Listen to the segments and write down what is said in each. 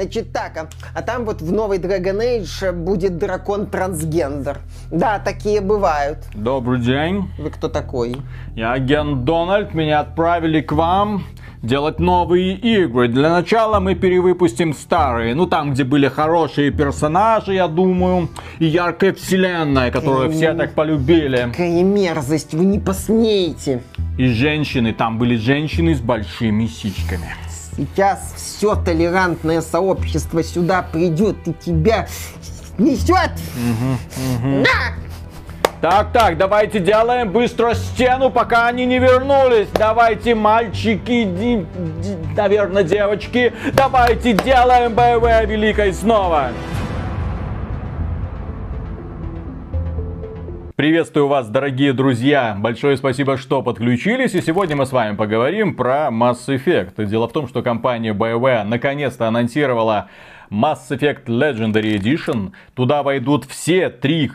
Значит так, а, а там вот в новой Dragon Age будет дракон-трансгендер. Да, такие бывают. Добрый день. Вы кто такой? Я агент Дональд, меня отправили к вам делать новые игры. Для начала мы перевыпустим старые, ну там, где были хорошие персонажи, я думаю, и яркая вселенная, которую все так полюбили. Какая мерзость, вы не посмеете. И женщины, там были женщины с большими сиськами. Сейчас все толерантное сообщество сюда придет и тебя несет. Да! Так, так, давайте делаем быстро стену, пока они не вернулись. Давайте, мальчики, ди, ди, наверное, девочки, давайте делаем БВ великой снова. Приветствую вас, дорогие друзья! Большое спасибо, что подключились. И сегодня мы с вами поговорим про Mass Effect. Дело в том, что компания BioWare наконец-то анонсировала Mass Effect Legendary Edition. Туда войдут все три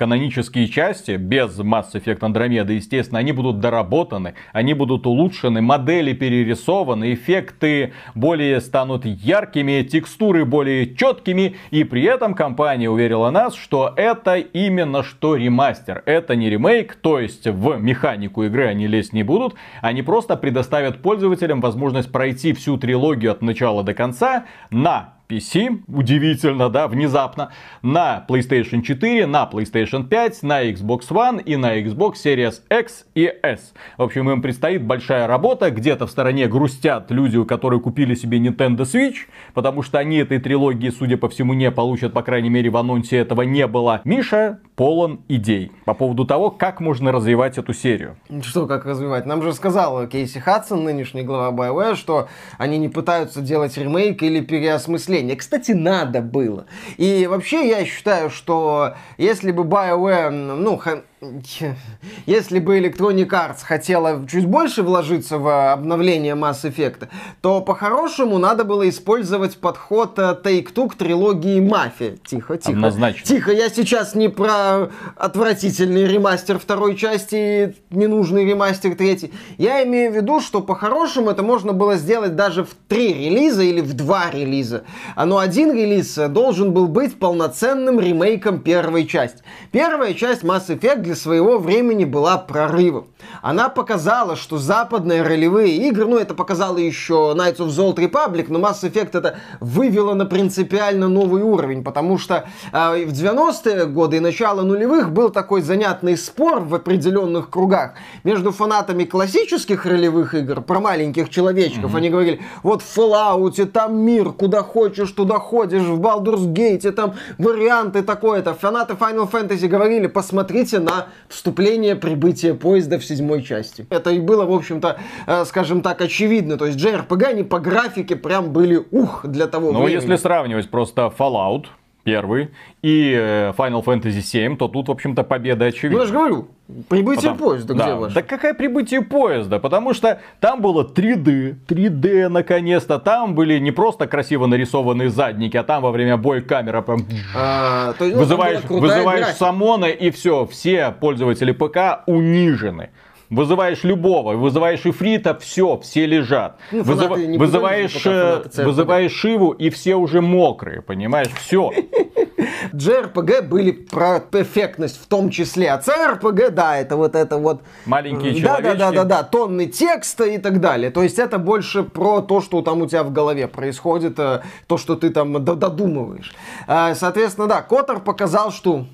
канонические части, без Mass Effect Andromeda, естественно, они будут доработаны, они будут улучшены, модели перерисованы, эффекты более станут яркими, текстуры более четкими, и при этом компания уверила нас, что это именно что ремастер, это не ремейк, то есть в механику игры они лезть не будут, они просто предоставят пользователям возможность пройти всю трилогию от начала до конца на PC, удивительно, да, внезапно, на PlayStation 4, на PlayStation 5, на Xbox One и на Xbox Series X и S. В общем, им предстоит большая работа, где-то в стороне грустят люди, которые купили себе Nintendo Switch, потому что они этой трилогии, судя по всему, не получат, по крайней мере, в анонсе этого не было. Миша полон идей по поводу того, как можно развивать эту серию. Что, как развивать? Нам же сказал Кейси Хадсон, нынешний глава BioWare, что они не пытаются делать ремейк или переосмысление поколения. Кстати, надо было. И вообще я считаю, что если бы BioWare, ну, если бы Electronic Arts хотела чуть больше вложиться в обновление Mass Effect, то по-хорошему надо было использовать подход э, Take-Two к трилогии Мафия. Тихо, тихо. Однозначно. Тихо, я сейчас не про отвратительный ремастер второй части и ненужный ремастер третий. Я имею в виду, что по-хорошему это можно было сделать даже в три релиза или в два релиза. А но один релиз должен был быть полноценным ремейком первой части. Первая часть Mass Effect для своего времени была прорывом. Она показала, что западные ролевые игры, ну это показало еще Knights of the Old Republic, но Mass Effect это вывело на принципиально новый уровень, потому что э, в 90-е годы и начало нулевых был такой занятный спор в определенных кругах между фанатами классических ролевых игр про маленьких человечков. Mm-hmm. Они говорили, вот в Fallout там мир, куда хочешь, туда ходишь, в Baldur's Gate там варианты такое-то. Фанаты Final Fantasy говорили, посмотрите на вступление прибытия поезда в седьмой части. Это и было, в общем-то, э, скажем так, очевидно. То есть JRPG, они по графике прям были ух для того Ну, времени. если сравнивать просто Fallout, первый, и э, Final Fantasy 7, то тут, в общем-то, победа очевидна. Ну, я же говорю, прибытие Потому... поезда, да. где ваше? Да какое прибытие поезда? Потому что там было 3D, 3D наконец-то. Там были не просто красиво нарисованные задники, а там во время боя камера прям... А, то есть, ну, вызываешь вызываешь самона и все, все пользователи ПК унижены. Вызываешь любого, вызываешь ифрита, все, все лежат. Ну, Вызыв... Вызываешь, э, вызываешь Шиву, и все уже мокрые, понимаешь? Все. JRPG были про эффектность в том числе, а CRPG, да, это вот это вот... Маленькие да, человечки. Да, да, да, да, тонны текста и так далее. То есть это больше про то, что там у тебя в голове происходит, э, то, что ты там додумываешь. Э, соответственно, да, Котор показал, что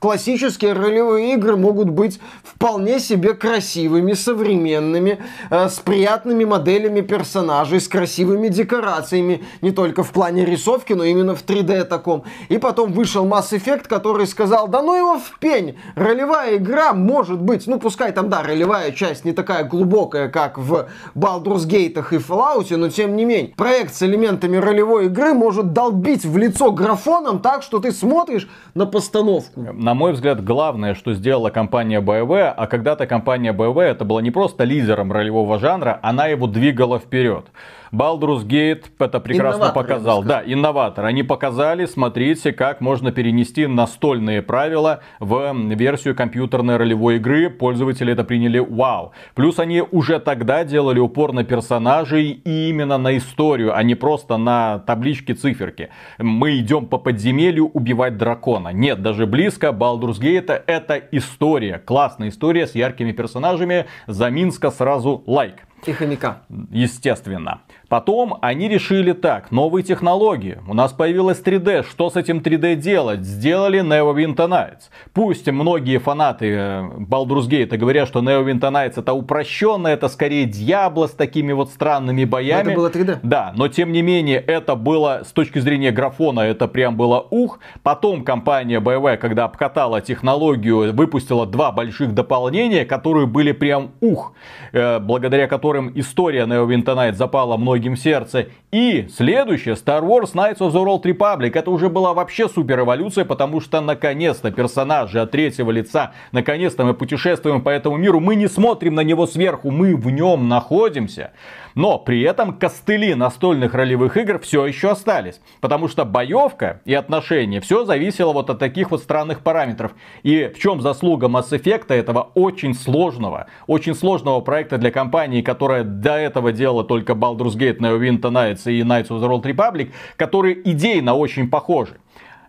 классические ролевые игры могут быть вполне себе красивыми, современными, э, с приятными моделями персонажей, с красивыми декорациями, не только в плане рисовки, но именно в 3D таком. И потом вышел Mass Effect, который сказал, да ну его в пень, ролевая игра может быть, ну пускай там, да, ролевая часть не такая глубокая, как в Baldur's Gate и Fallout, но тем не менее, проект с элементами ролевой игры может долбить в лицо графоном так, что ты смотришь на постановку на мой взгляд, главное, что сделала компания BioWare, а когда-то компания BioWare это была не просто лидером ролевого жанра, она его двигала вперед. Baldur's Gate это прекрасно Инноватор, показал. Да, инноватор. Они показали, смотрите, как можно перенести настольные правила в версию компьютерной ролевой игры. Пользователи это приняли вау. Плюс они уже тогда делали упор на персонажей и именно на историю, а не просто на таблички циферки. Мы идем по подземелью убивать дракона. Нет, даже близко. Baldur's Gate это история. Классная история с яркими персонажами. За Минска сразу лайк. И хомяка. Естественно. Потом они решили так, новые технологии. У нас появилась 3D. Что с этим 3D делать? Сделали Neverwinter Nights. Пусть многие фанаты э, Baldur's Gate говорят, что Neverwinter Nights это упрощенно, это скорее Диабло с такими вот странными боями. Но это было 3D. Да, но тем не менее это было с точки зрения графона, это прям было ух. Потом компания BioWare, когда обкатала технологию, выпустила два больших дополнения, которые были прям ух, э, благодаря которым история Neverwinter Nights запала многим многим сердце. И следующее, Star Wars Knights of the Old Republic. Это уже была вообще супер эволюция, потому что наконец-то персонажи от третьего лица, наконец-то мы путешествуем по этому миру. Мы не смотрим на него сверху, мы в нем находимся. Но при этом костыли настольных ролевых игр все еще остались. Потому что боевка и отношения, все зависело вот от таких вот странных параметров. И в чем заслуга Mass Effect этого очень сложного, очень сложного проекта для компании, которая до этого делала только Baldur's Gate, Neverwinter Nights и Knights of the Old Republic, которые идейно очень похожи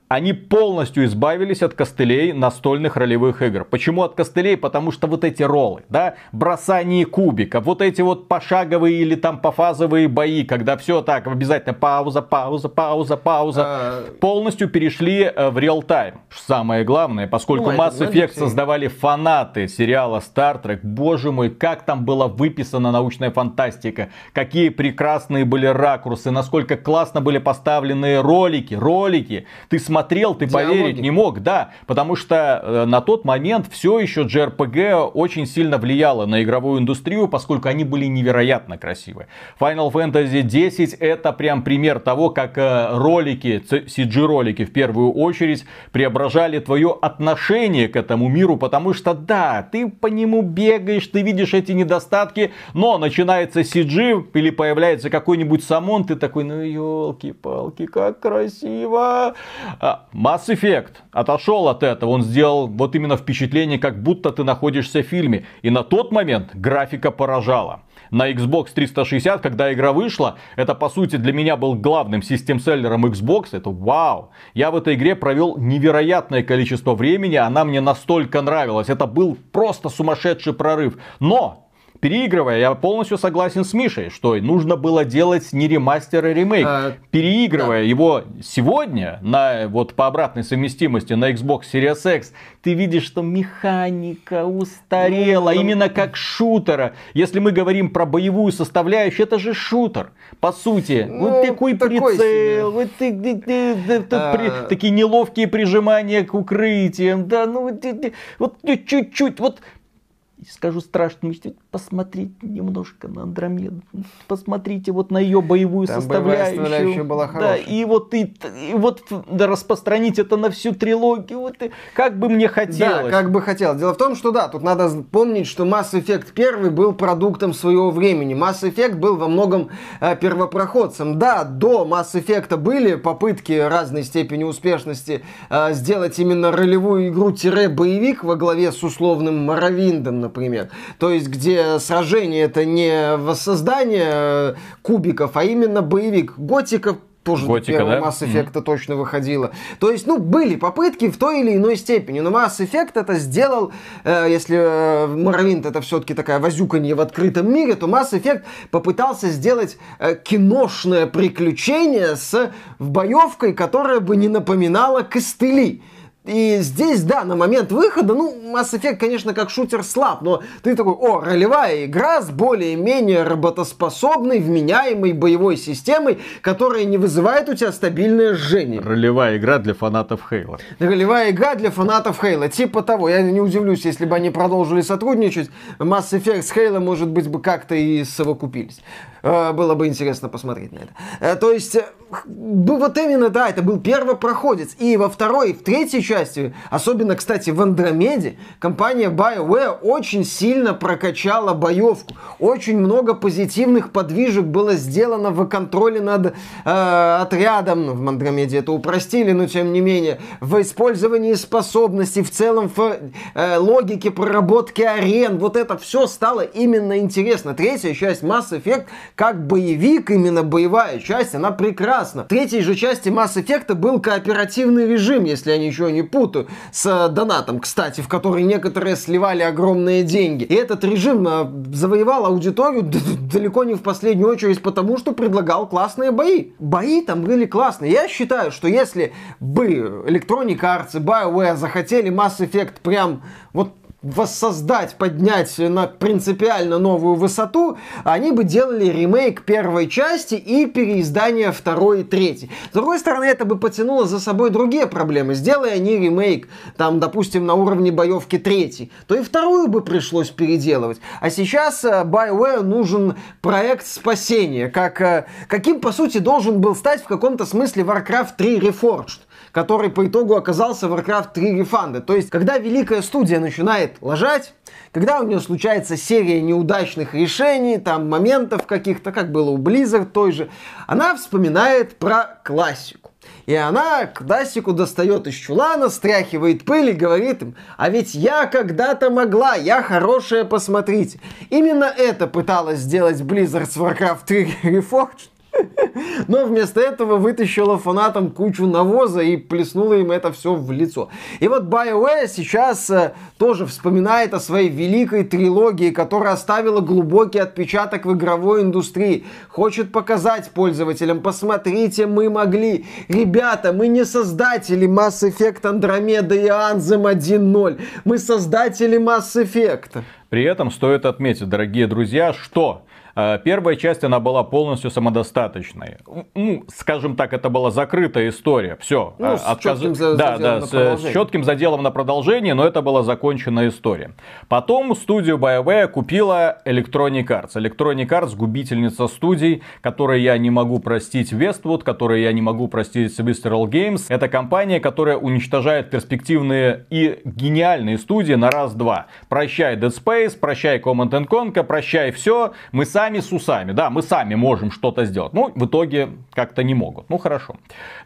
они полностью избавились от костылей настольных ролевых игр. Почему от костылей? Потому что вот эти роллы, да, бросание кубика, вот эти вот пошаговые или там пофазовые бои, когда все так, обязательно пауза, пауза, пауза, пауза, а... полностью перешли э, в реал-тайм. Самое главное, поскольку ну, Mass Effect создавали фанаты сериала Star Trek, боже мой, как там была выписана научная фантастика, какие прекрасные были ракурсы, насколько классно были поставлены ролики, ролики. Ты смотришь смотрел, ты Диалоги. поверить не мог, да, потому что э, на тот момент все еще JRPG очень сильно влияло на игровую индустрию, поскольку они были невероятно красивы. Final Fantasy 10 это прям пример того, как э, ролики, CG-ролики в первую очередь, преображали твое отношение к этому миру, потому что да, ты по нему бегаешь, ты видишь эти недостатки, но начинается CG или появляется какой-нибудь самон, ты такой, ну елки-палки, как красиво. А, Mass Effect отошел от этого, он сделал вот именно впечатление, как будто ты находишься в фильме. И на тот момент графика поражала. На Xbox 360, когда игра вышла, это по сути для меня был главным систем-селлером Xbox. Это вау. Я в этой игре провел невероятное количество времени, она мне настолько нравилась. Это был просто сумасшедший прорыв. Но Переигрывая, я полностью согласен с Мишей, что нужно было делать не ремастер, а ремейк. А, Переигрывая да. его сегодня, на, вот по обратной совместимости на Xbox Series X, ты видишь, что механика устарела, ну, именно как шутера. Если мы говорим про боевую составляющую, это же шутер. По сути, ну, вот такой, такой прицел, вот ты, ты, ты, ты, а... при, такие неловкие прижимания к укрытиям, да, ну вот чуть-чуть, вот скажу страшно, посмотрите немножко на Андромеду, посмотрите вот на ее боевую Там составляющую. Боевая составляющая была хорошая. Да, и вот, и, и вот да, распространить это на всю трилогию, вот, и, как бы мне хотелось. Да, как бы хотелось. Дело в том, что да, тут надо помнить, что Mass Effect 1 был продуктом своего времени. Mass Effect был во многом э, первопроходцем. Да, до Mass Effect были попытки разной степени успешности э, сделать именно ролевую игру-боевик во главе с условным Моровиндом, например. То есть, где сражение это не воссоздание э, кубиков, а именно боевик. Готика тоже Готика, до да? Mass Effect mm-hmm. точно выходила. То есть, ну, были попытки в той или иной степени, но Mass Effect это сделал, э, если э, Morrowind это все-таки такая возюканье в открытом мире, то Mass Effect попытался сделать э, киношное приключение с боевкой, которая бы не напоминала костыли. И здесь, да, на момент выхода, ну, Mass Effect, конечно, как шутер слаб, но ты такой, о, ролевая игра с более-менее работоспособной, вменяемой боевой системой, которая не вызывает у тебя стабильное жжение. Ролевая игра для фанатов Хейла. Ролевая игра для фанатов Хейла. Типа того, я не удивлюсь, если бы они продолжили сотрудничать, Mass Effect с Хейла, может быть, бы как-то и совокупились. Э, было бы интересно посмотреть на это. Э, то есть, вот именно, да, это был первопроходец. И во второй, и в третьей части, особенно, кстати, в Андромеде, компания BioWare очень сильно прокачала боевку. Очень много позитивных подвижек было сделано в контроле над э, отрядом. Ну, в Андромеде это упростили, но тем не менее. В использовании способностей, в целом в э, логике проработки арен. Вот это все стало именно интересно. Третья часть Mass Effect, как боевик, именно боевая часть, она прекрасна. В третьей же части Mass Effect был кооперативный режим, если я ничего не путаю, с э, донатом, кстати, в который некоторые сливали огромные деньги. И этот режим э, завоевал аудиторию далеко не в последнюю очередь потому, что предлагал классные бои. Бои там были классные. Я считаю, что если бы Electronic Arts и BioWare захотели Mass Effect прям вот воссоздать, поднять на принципиально новую высоту, они бы делали ремейк первой части и переиздание второй и третьей. С другой стороны, это бы потянуло за собой другие проблемы. Сделай они ремейк, там, допустим, на уровне боевки третий, то и вторую бы пришлось переделывать. А сейчас э, BioWare нужен проект спасения, как, э, каким, по сути, должен был стать в каком-то смысле Warcraft 3 Reforged который по итогу оказался Warcraft 3 Refunded. То есть, когда великая студия начинает лажать, когда у нее случается серия неудачных решений, там моментов каких-то, как было у Blizzard той же, она вспоминает про классику. И она классику достает из чулана, стряхивает пыль и говорит им, а ведь я когда-то могла, я хорошая, посмотрите. Именно это пыталась сделать Blizzard с Warcraft 3 Reforged. Но вместо этого вытащила фанатам кучу навоза и плеснула им это все в лицо. И вот BioWare сейчас э, тоже вспоминает о своей великой трилогии, которая оставила глубокий отпечаток в игровой индустрии. Хочет показать пользователям, посмотрите, мы могли. Ребята, мы не создатели Mass Effect Andromeda и Anthem 1.0. Мы создатели Mass Effect. При этом стоит отметить, дорогие друзья, что Э, первая часть, она была полностью самодостаточной. Ну, скажем так, это была закрытая история. Все. Ну, э, с Отказ... четким за... да, да, с, с четким заделом на продолжение, но это была законченная история. Потом студию BioWare купила Electronic Arts. Electronic Arts губительница студий, которой я не могу простить Westwood, которой я не могу простить Visceral Games. Это компания, которая уничтожает перспективные и гениальные студии на раз-два. Прощай Dead Space, прощай Command Conquer, прощай все. Мы сами с усами. Да, мы сами можем что-то сделать. Ну, в итоге как-то не могут. Ну, хорошо.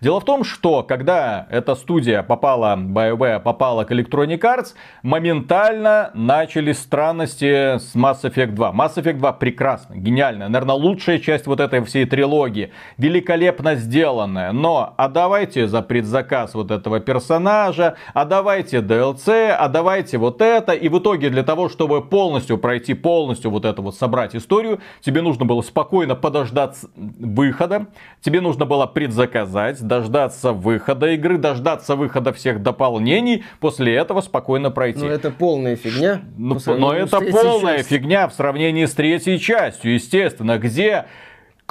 Дело в том, что когда эта студия попала, BioWare попала к Electronic Arts, моментально начались странности с Mass Effect 2. Mass Effect 2 прекрасно, гениально. Наверное, лучшая часть вот этой всей трилогии. Великолепно сделанная. Но, а давайте за предзаказ вот этого персонажа, а давайте DLC, а давайте вот это. И в итоге для того, чтобы полностью пройти, полностью вот это вот собрать историю, тебе нужно было спокойно подождать выхода, тебе нужно было предзаказать, дождаться выхода игры, дождаться выхода всех дополнений, после этого спокойно пройти. Но это полная фигня. Ну, но это полная частью. фигня в сравнении с третьей частью, естественно, где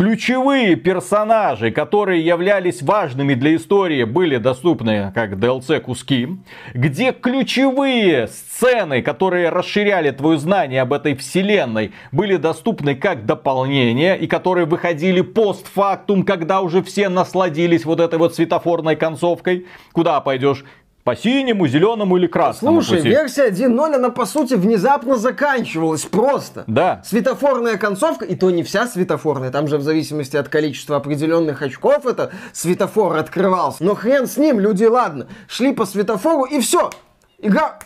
ключевые персонажи, которые являлись важными для истории, были доступны как DLC куски, где ключевые сцены, которые расширяли твое знание об этой вселенной, были доступны как дополнение и которые выходили постфактум, когда уже все насладились вот этой вот светофорной концовкой. Куда пойдешь? По синему, зеленому или красному Слушай, пути. версия 1.0, она по сути внезапно заканчивалась просто. Да. Светофорная концовка, и то не вся светофорная, там же в зависимости от количества определенных очков это светофор открывался. Но хрен с ним, люди, ладно, шли по светофору и все. Игра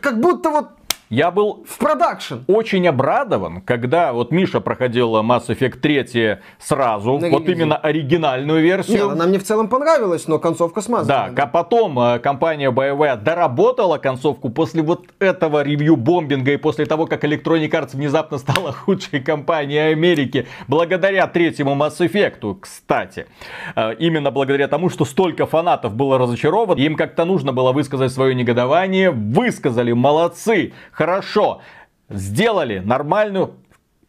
как будто вот я был в продакшн. Очень обрадован, когда вот Миша проходил Mass Effect 3 сразу, На вот ревизию. именно оригинальную версию. Нет, она мне в целом понравилась, но концовка смазана. Да, а потом э, компания BioWare доработала концовку после вот этого ревью-бомбинга и после того, как Electronic Arts внезапно стала худшей компанией Америки, благодаря третьему Mass Effect, кстати. Э, именно благодаря тому, что столько фанатов было разочаровано, им как-то нужно было высказать свое негодование, высказали, молодцы, хорошо, сделали нормальную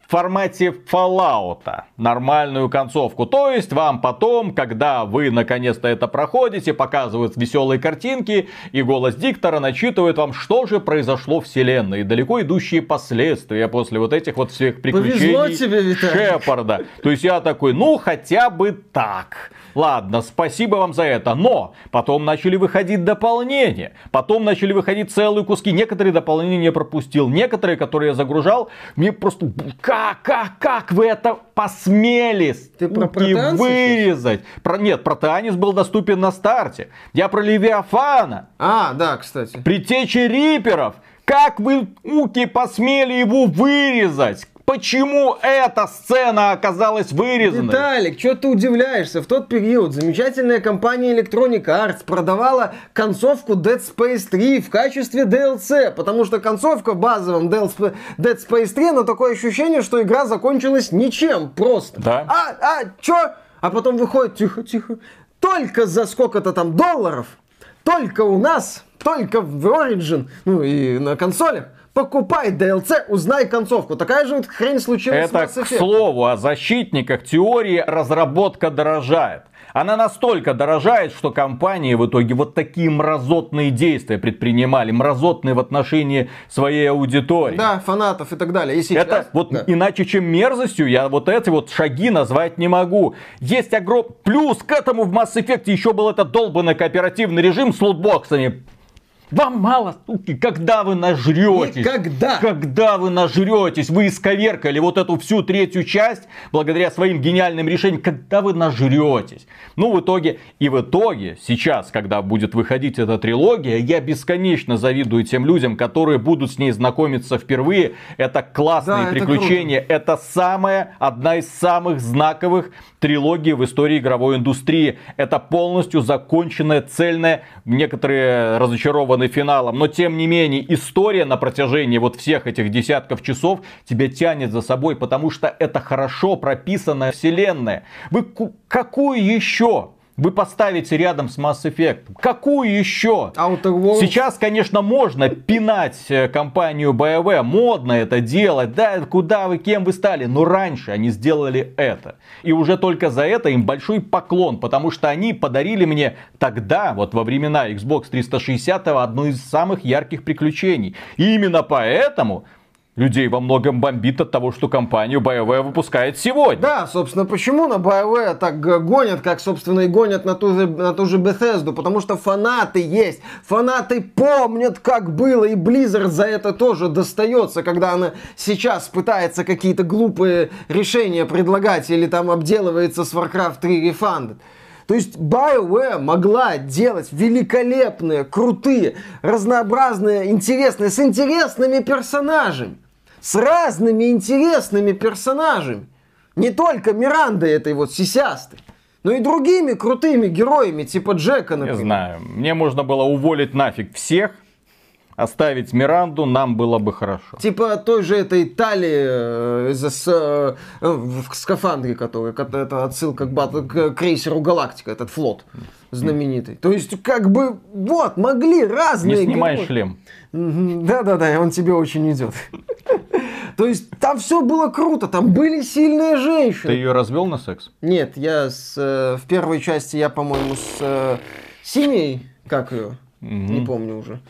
в формате Fallout нормальную концовку. То есть вам потом, когда вы наконец-то это проходите, показывают веселые картинки, и голос диктора начитывает вам, что же произошло в вселенной, и далеко идущие последствия после вот этих вот всех приключений тебе, Шепарда. То есть я такой, ну хотя бы так. Ладно, спасибо вам за это. Но потом начали выходить дополнения. Потом начали выходить целые куски. Некоторые дополнения не пропустил. Некоторые, которые я загружал, мне просто... Как, как, как вы это посмели Ты про Протеанс вырезать? Про... Нет, Протеанис был доступен на старте. Я про Левиафана. А, да, кстати. Притечи Риперов. Как вы, уки, посмели его вырезать? Почему эта сцена оказалась вырезанной? Виталик, что ты удивляешься? В тот период замечательная компания Electronic Arts продавала концовку Dead Space 3 в качестве DLC, потому что концовка в базовом Dead Space 3, но такое ощущение, что игра закончилась ничем, просто. Да. А, а, чё? А потом выходит, тихо, тихо, только за сколько-то там долларов, только у нас, только в Origin, ну и на консолях, покупай DLC, узнай концовку. Такая же вот хрень случилась Это, с Mass к Effect. слову, о защитниках теории разработка дорожает. Она настолько дорожает, что компании в итоге вот такие мразотные действия предпринимали, мразотные в отношении своей аудитории. Да, фанатов и так далее. И сейчас, Это вот да. иначе, чем мерзостью, я вот эти вот шаги назвать не могу. Есть огром... Плюс к этому в Mass Effect еще был этот долбанный кооперативный режим с лутбоксами. Вам мало, суки, когда вы нажретесь? Никогда. Когда вы нажретесь? Вы исковеркали вот эту всю третью часть благодаря своим гениальным решениям. Когда вы нажретесь? Ну, в итоге, и в итоге, сейчас, когда будет выходить эта трилогия, я бесконечно завидую тем людям, которые будут с ней знакомиться впервые. Это классные Да, это приключения. Это самая, одна из самых знаковых трилогий в истории игровой индустрии. Это полностью законченная, цельная, некоторые разочарованы финалом, но тем не менее история на протяжении вот всех этих десятков часов тебя тянет за собой, потому что это хорошо прописанная вселенная. Вы ку- какую еще? Вы поставите рядом с Mass Effect. Какую еще? Сейчас, конечно, можно пинать э, компанию BioWare, модно это делать, да, куда вы, кем вы стали, но раньше они сделали это. И уже только за это им большой поклон, потому что они подарили мне тогда, вот во времена Xbox 360, одно из самых ярких приключений. И именно поэтому людей во многом бомбит от того, что компанию BioWare выпускает сегодня. Да, собственно, почему на BioWare так э, гонят, как, собственно, и гонят на ту, же, на ту же Bethesda? Потому что фанаты есть. Фанаты помнят, как было, и Blizzard за это тоже достается, когда она сейчас пытается какие-то глупые решения предлагать или там обделывается с Warcraft 3 Refunded. То есть BioWare могла делать великолепные, крутые, разнообразные, интересные, с интересными персонажами. С разными интересными персонажами. Не только Мирандой этой вот сисястой, но и другими крутыми героями, типа Джека, Не например. знаю, мне можно было уволить нафиг всех, оставить Миранду, нам было бы хорошо. Типа той же этой Тали э, с, э, в скафандре, который, ко- это отсылка к, бат- к крейсеру Галактика, этот флот знаменитый. То есть, как бы, вот, могли Не разные снимай герои. шлем. Да-да-да, он тебе очень идет. То есть там все было круто, там были сильные Ты женщины. ее развел на секс? Нет, я с, э, в первой части я, по-моему, с э, синей, как ее, не помню уже,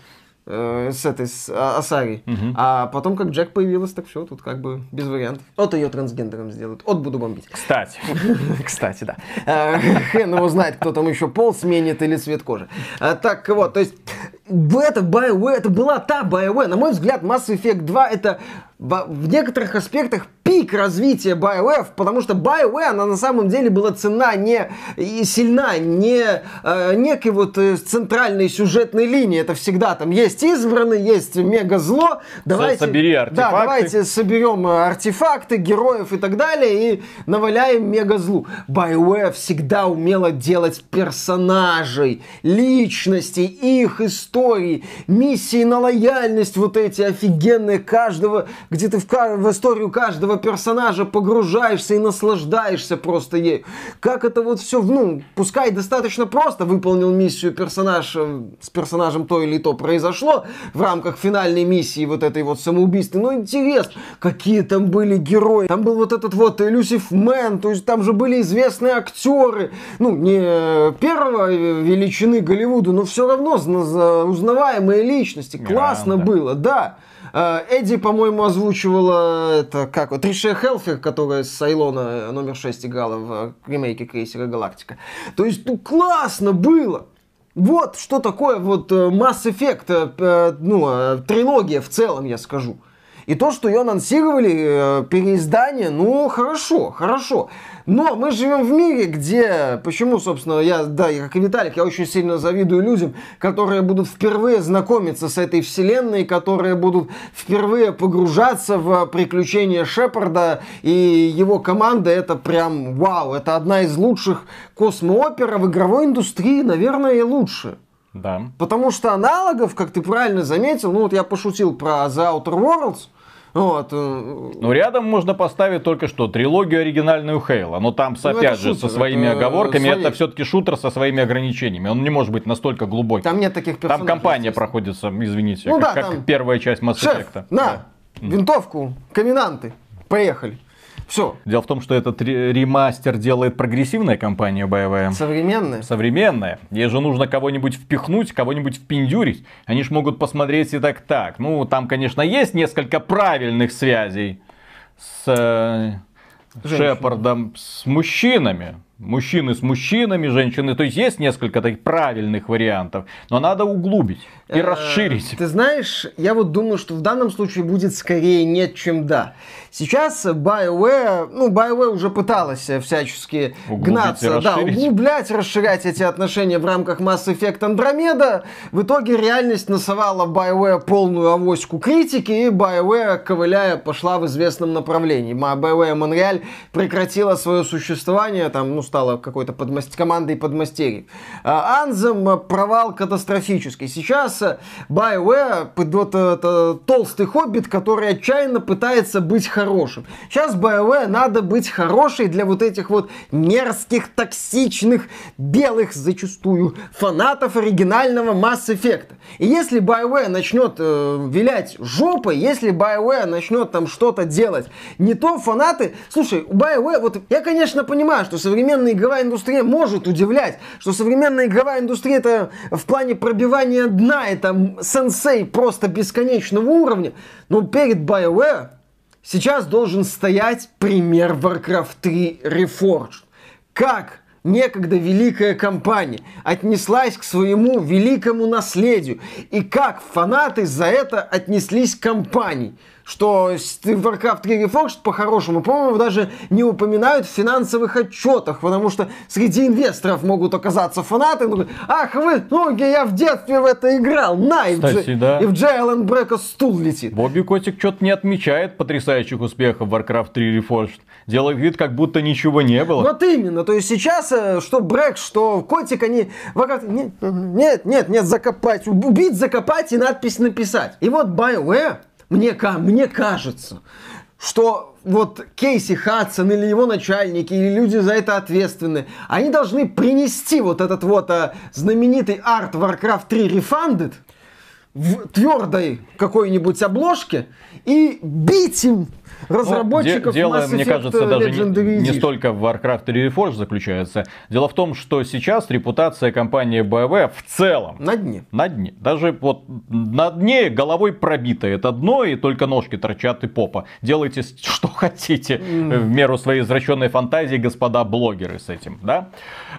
э, с этой, с а- Асари. А потом, как Джек появилась, так все, тут как бы без вариантов. Вот ее трансгендером сделают, от буду бомбить. Кстати, Кстати, да. Э, Хрен его знает, кто там еще пол сменит или цвет кожи. А, Так вот, то есть это BioWare, это была та BioWare. На мой взгляд, Mass Effect 2 это в некоторых аспектах пик развития BioWare, потому что BioWare, она на самом деле была цена не и сильна, не э, некой вот э, центральной сюжетной линии. Это всегда там есть избранный, есть мега зло. Давайте, собери Да, артефакты. давайте соберем э, артефакты, героев и так далее и наваляем мега злу. BioWare всегда умела делать персонажей, личностей, их истории, миссии на лояльность вот эти офигенные каждого, где ты в, в историю каждого персонажа погружаешься и наслаждаешься просто ей. Как это вот все, ну, пускай достаточно просто выполнил миссию персонаж э, с персонажем то или то произошло в рамках финальной миссии вот этой вот самоубийства. Но интересно, какие там были герои. Там был вот этот вот Люсиф Мэн, то есть там же были известные актеры. Ну, не первого величины Голливуда, но все равно узнаваемые личности. Классно было, да. Э, Эдди, по-моему, озвучивала это как вот Триша Хелфер, которая с Айлона номер 6 играла в ремейке Крейсера Галактика. То есть, ну, классно было. Вот что такое вот э, Mass Effect, э, ну, трилогия в целом, я скажу. И то, что ее анонсировали, переиздание, ну, хорошо, хорошо. Но мы живем в мире, где... Почему, собственно, я, да, я как и Виталик, я очень сильно завидую людям, которые будут впервые знакомиться с этой вселенной, которые будут впервые погружаться в приключения Шепарда и его команды. Это прям вау, это одна из лучших космоопера в игровой индустрии, наверное, и лучше. Да. Потому что аналогов, как ты правильно заметил, ну вот я пошутил про The Outer Worlds, вот. Э, ну, рядом можно поставить только что трилогию оригинальную Хейла. Но там, ну, опять же, шутер, со своими это оговорками, это все-таки шутер со своими ограничениями. Он не может быть настолько глубокий. Там нет таких персонажей. Там компания проходится, извините, ну, как, да, как там... первая часть Mass Effect. на, да. винтовку, каминанты. Поехали. Все. Дело в том, что этот ремастер делает прогрессивная компания боевая. Современная. Современная. Ей же нужно кого-нибудь впихнуть, кого-нибудь впендюрить. Они ж могут посмотреть и так так. Ну, там, конечно, есть несколько правильных связей с э, Шепардом, с мужчинами мужчины с мужчинами, женщины. То есть есть несколько таких правильных вариантов, но надо углубить и э, расширить. Ты знаешь, я вот думаю, что в данном случае будет скорее нет, чем да. Сейчас BioWare, ну, BioWare уже пыталась всячески углубить гнаться, да, углублять, расширять эти отношения в рамках Mass Effect Andromeda. В итоге реальность насовала BioWare полную авоську критики, и BioWare, ковыляя, пошла в известном направлении. BioWare Montreal прекратила свое существование, там, ну, стала какой-то подмаст... командой подмастерьев. Анзем э, провал катастрофический. Сейчас э, BioWare, вот это толстый хоббит, который отчаянно пытается быть хорошим. Сейчас BioWare надо быть хорошей для вот этих вот мерзких, токсичных, белых зачастую фанатов оригинального Mass Effect. И если BioWare начнет э, вилять жопой, если BioWare начнет там что-то делать, не то фанаты... Слушай, у BioWare, вот я, конечно, понимаю, что современные современная игровая индустрия может удивлять, что современная игровая индустрия это в плане пробивания дна, это сенсей просто бесконечного уровня, но перед BioWare сейчас должен стоять пример Warcraft 3 Reforged. Как некогда великая компания отнеслась к своему великому наследию и как фанаты за это отнеслись к компании – что Warcraft 3 Reforged по-хорошему, по-моему, даже не упоминают в финансовых отчетах, потому что среди инвесторов могут оказаться фанаты, ну, ах вы, ну, я в детстве в это играл, на, Кстати, и, в, да. и в Джайлен Брека стул летит. Бобби Котик что-то не отмечает потрясающих успехов Warcraft 3 Reforged. Делает вид, как будто ничего не было. Вот именно, то есть сейчас, э, что Брэк, что Котик, они... Нет, нет, нет, закопать, убить, закопать и надпись написать. И вот BioWare мне, мне кажется, что вот Кейси Хадсон или его начальники, или люди за это ответственны, они должны принести вот этот вот а, знаменитый арт Warcraft 3 Refunded в твердой какой-нибудь обложке и бить им разработчиков ну, Дело, Mass мне кажется, даже не, не столько в Warcraft 3 Reforged заключается. Дело в том, что сейчас репутация компании BioWare в целом на дне. На дне. Даже вот на дне головой пробито это дно, и только ножки торчат и попа. Делайте что хотите mm. в меру своей извращенной фантазии, господа блогеры с этим, да?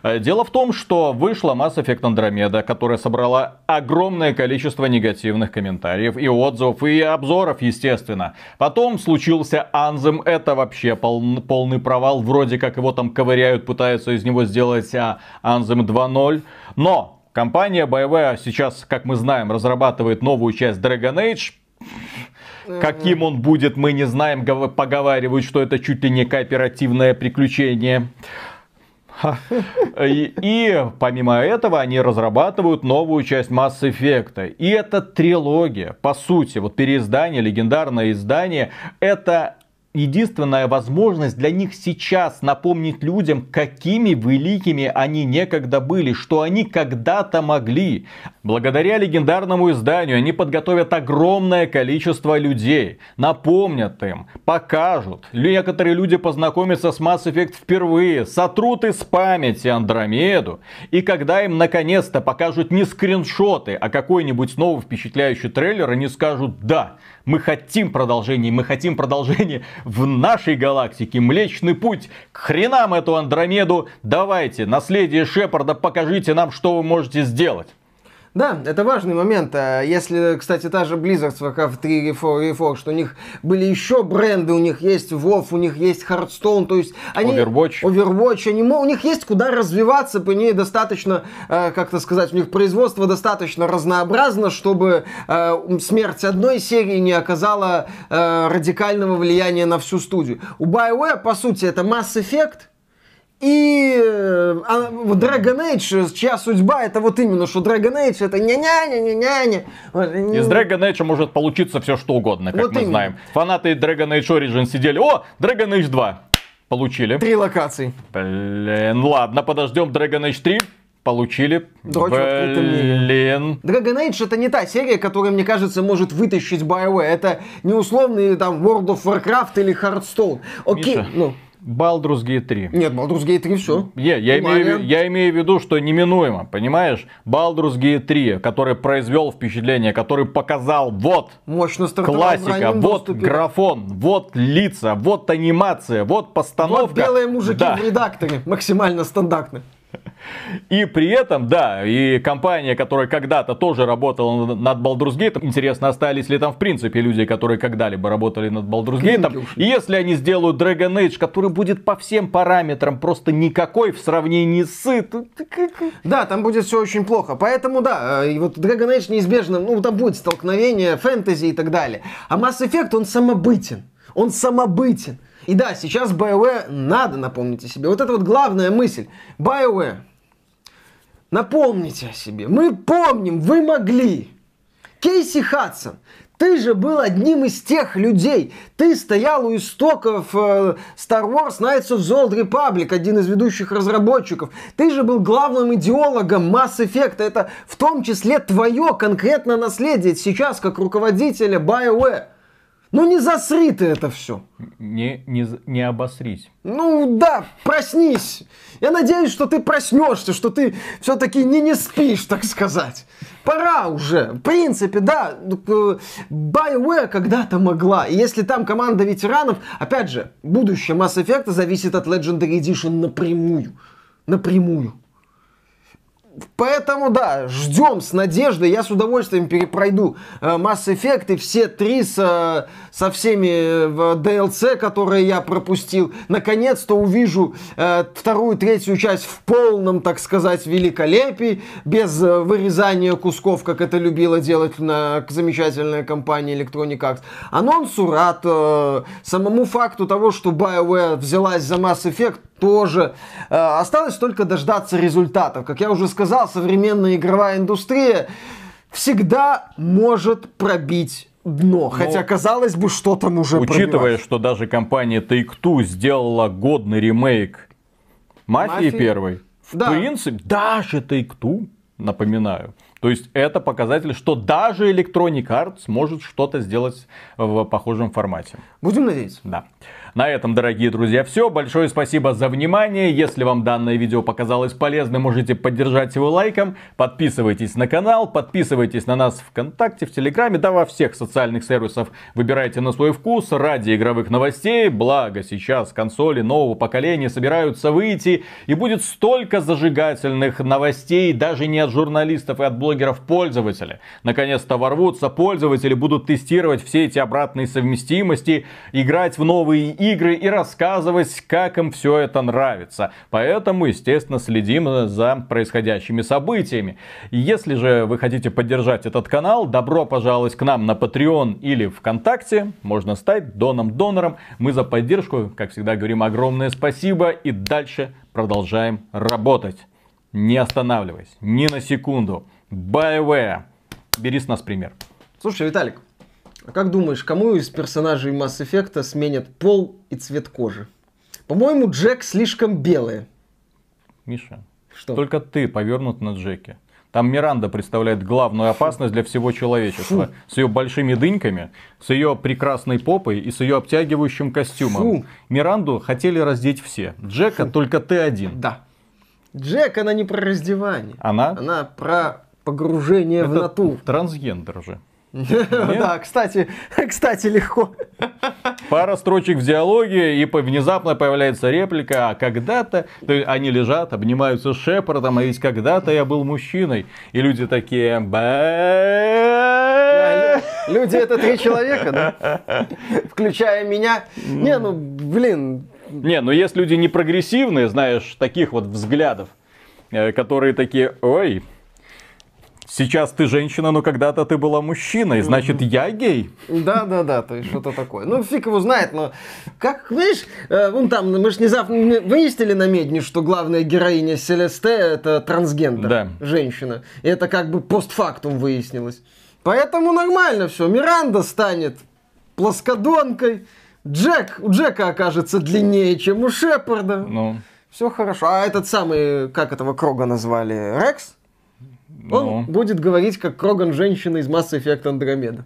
Э, дело в том, что вышла Mass Effect Andromeda, которая собрала огромное количество негативных комментариев и отзывов, и обзоров, естественно. Потом случился Anthem, это вообще пол, полный провал, вроде как его там ковыряют, пытаются из него сделать а, Anthem 2.0. Но компания BioWare сейчас, как мы знаем, разрабатывает новую часть Dragon Age, Каким он будет, мы не знаем. Поговаривают, что это чуть ли не кооперативное приключение. И, помимо этого они разрабатывают новую часть Mass Effect. И эта трилогия, по сути, вот переиздание, легендарное издание, это единственная возможность для них сейчас напомнить людям, какими великими они некогда были, что они когда-то могли. Благодаря легендарному изданию они подготовят огромное количество людей, напомнят им, покажут. Некоторые люди познакомятся с Mass Effect впервые, сотрут из памяти Андромеду. И когда им наконец-то покажут не скриншоты, а какой-нибудь новый впечатляющий трейлер, они скажут «Да, мы хотим продолжения, мы хотим продолжения в нашей галактике. Млечный путь, к хренам эту Андромеду. Давайте, наследие Шепарда, покажите нам, что вы можете сделать. Да, это важный момент. А если, кстати, та же Blizzard в Warcraft 3 Reforged, Reforged, что у них были еще бренды, у них есть WoW, у них есть Hearthstone, то есть они... Overwatch. Overwatch, они, у них есть куда развиваться, по ней достаточно, э, как-то сказать, у них производство достаточно разнообразно, чтобы э, смерть одной серии не оказала э, радикального влияния на всю студию. У BioWare, по сути, это Mass Effect, и э, а, Dragon Age, чья судьба, это вот именно, что Dragon Age это ня-ня-ня-ня-ня. Из Dragon Age может получиться все что угодно, как вот мы именно. знаем. Фанаты Dragon Age Origin сидели, о, Dragon Age 2. Получили. Три локации. Блин, ладно, подождем Dragon Age 3 получили. Дрочь Блин. Dragon Age это не та серия, которая, мне кажется, может вытащить BioWare. Это не условный там World of Warcraft или Hearthstone. Окей, Миша, ну. Baldur's Gate 3. Нет, Baldur's Gate 3 все. Не, я, имею, я имею в виду, что неминуемо, понимаешь? Baldur's Gate 3, который произвел впечатление, который показал вот Мощно классика, вот доступе. графон, вот лица, вот анимация, вот постановка. Вот белые мужики да. в редакторе, максимально стандартные. И при этом, да, и компания, которая когда-то тоже работала над Baldur's Gate, интересно, остались ли там в принципе люди, которые когда-либо работали над Baldur's Gate. И если они сделают Dragon Age, который будет по всем параметрам просто никакой в сравнении с... Да, там будет все очень плохо. Поэтому, да, э, и вот Dragon Age неизбежно, ну, там будет столкновение, фэнтези и так далее. А Mass Effect, он самобытен. Он самобытен. И да, сейчас BioWare надо напомнить о себе. Вот это вот главная мысль. BioWare, напомните о себе. Мы помним, вы могли. Кейси Хадсон, ты же был одним из тех людей. Ты стоял у истоков э, Star Wars Knights of the Old Republic, один из ведущих разработчиков. Ты же был главным идеологом Mass Effect. Это в том числе твое конкретно наследие сейчас как руководителя BioWare. Ну не засри ты это все. Не, не, не обосрись. Ну да, проснись. Я надеюсь, что ты проснешься, что ты все-таки не, не спишь, так сказать. Пора уже. В принципе, да, BioWare когда-то могла. И если там команда ветеранов, опять же, будущее Mass Effect зависит от Legendary Edition напрямую. Напрямую. Поэтому, да, ждем с надеждой. Я с удовольствием перепройду э, Mass Effect и все три с, со всеми э, DLC, которые я пропустил. Наконец-то увижу э, вторую, третью часть в полном, так сказать, великолепии, без вырезания кусков, как это любила делать на замечательная компания Electronic Arts. Анонсу рад. Э, самому факту того, что BioWare взялась за Mass Effect, тоже. Э, осталось только дождаться результатов. Как я уже сказал, современная игровая индустрия всегда может пробить дно. Но, Хотя, казалось бы, что там уже Учитывая, пробивать. что даже компания Take-Two сделала годный ремейк Мафии, Мафии? первой, в да. принципе, даже Take-Two, напоминаю, то есть это показатель, что даже Electronic Arts может что-то сделать в похожем формате. Будем надеяться. Да. На этом, дорогие друзья, все. Большое спасибо за внимание. Если вам данное видео показалось полезным, можете поддержать его лайком. Подписывайтесь на канал, подписывайтесь на нас в ВКонтакте, в Телеграме, да во всех социальных сервисах. Выбирайте на свой вкус ради игровых новостей. Благо сейчас консоли нового поколения собираются выйти. И будет столько зажигательных новостей, даже не от журналистов и от блогеров пользователей. Наконец-то ворвутся пользователи, будут тестировать все эти обратные совместимости, играть в новые игры игры и рассказывать, как им все это нравится. Поэтому, естественно, следим за происходящими событиями. Если же вы хотите поддержать этот канал, добро пожаловать к нам на Patreon или ВКонтакте. Можно стать доном-донором. Мы за поддержку, как всегда говорим, огромное спасибо. И дальше продолжаем работать. Не останавливаясь ни на секунду. BioWare. Бери с нас пример. Слушай, Виталик, А как думаешь, кому из персонажей Mass Effect сменят пол и цвет кожи? По-моему, Джек слишком белый. Миша, Что? только ты повернут на Джеке. Там Миранда представляет главную опасность для всего человечества. С ее большими дыньками, с ее прекрасной попой и с ее обтягивающим костюмом. Фу. Миранду хотели раздеть все. Джека только ты один. Да. Джек, она не про раздевание. Она? Она про погружение в Это натуру. трансгендер же. Да, кстати, кстати, легко. Пара строчек в диалоге, и внезапно появляется реплика, а когда-то они лежат, обнимаются с Шепардом, а ведь когда-то я был мужчиной. И люди такие... Люди это три человека, да? Включая меня. Не, ну, блин, Не, ну есть люди не прогрессивные, знаешь, таких вот взглядов, э, которые такие, ой, сейчас ты женщина, но когда-то ты была мужчиной, значит я гей. Да, да, да, то есть что-то такое. Ну, фиг его знает, но как, видишь, э, вон там, мы же внезапно не- выяснили на медне, что главная героиня Селесте это трансгендер, Да. женщина. И это как бы постфактум выяснилось. Поэтому нормально все. Миранда станет плоскодонкой. Джек, у Джека окажется длиннее, чем у Шепарда. Ну, Все хорошо. А этот самый, как этого Крога назвали, Рекс? Он ну, будет говорить, как Кроган женщина из Mass Effect Andromeda.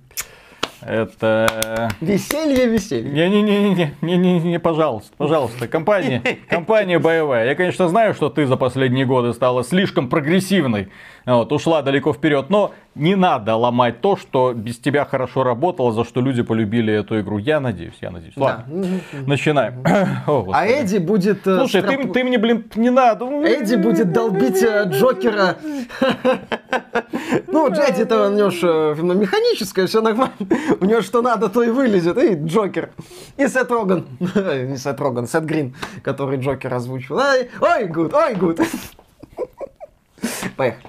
это... Веселье, веселье. Не-не-не-не, не-не-не, пожалуйста, пожалуйста, компания, компания боевая. Я, конечно, знаю, что ты за последние годы стала слишком прогрессивной, вот, ушла далеко вперед, но не надо ломать то, что без тебя хорошо работало, за что люди полюбили эту игру. Я надеюсь, я надеюсь. Ладно, начинаем. О, А. Эдди будет... э, Слушай, ты, строп- ты мне, блин, не надо. Эдди будет долбить э, Джокера. Ну, Эдди-то у него ж э, механическое, все нормально. У него что надо, то и вылезет. И Джокер. И Сет Роган. Не Сет Роган, Сет Грин, который Джокер озвучил. Ой, ой, good, ой, good. Поехали.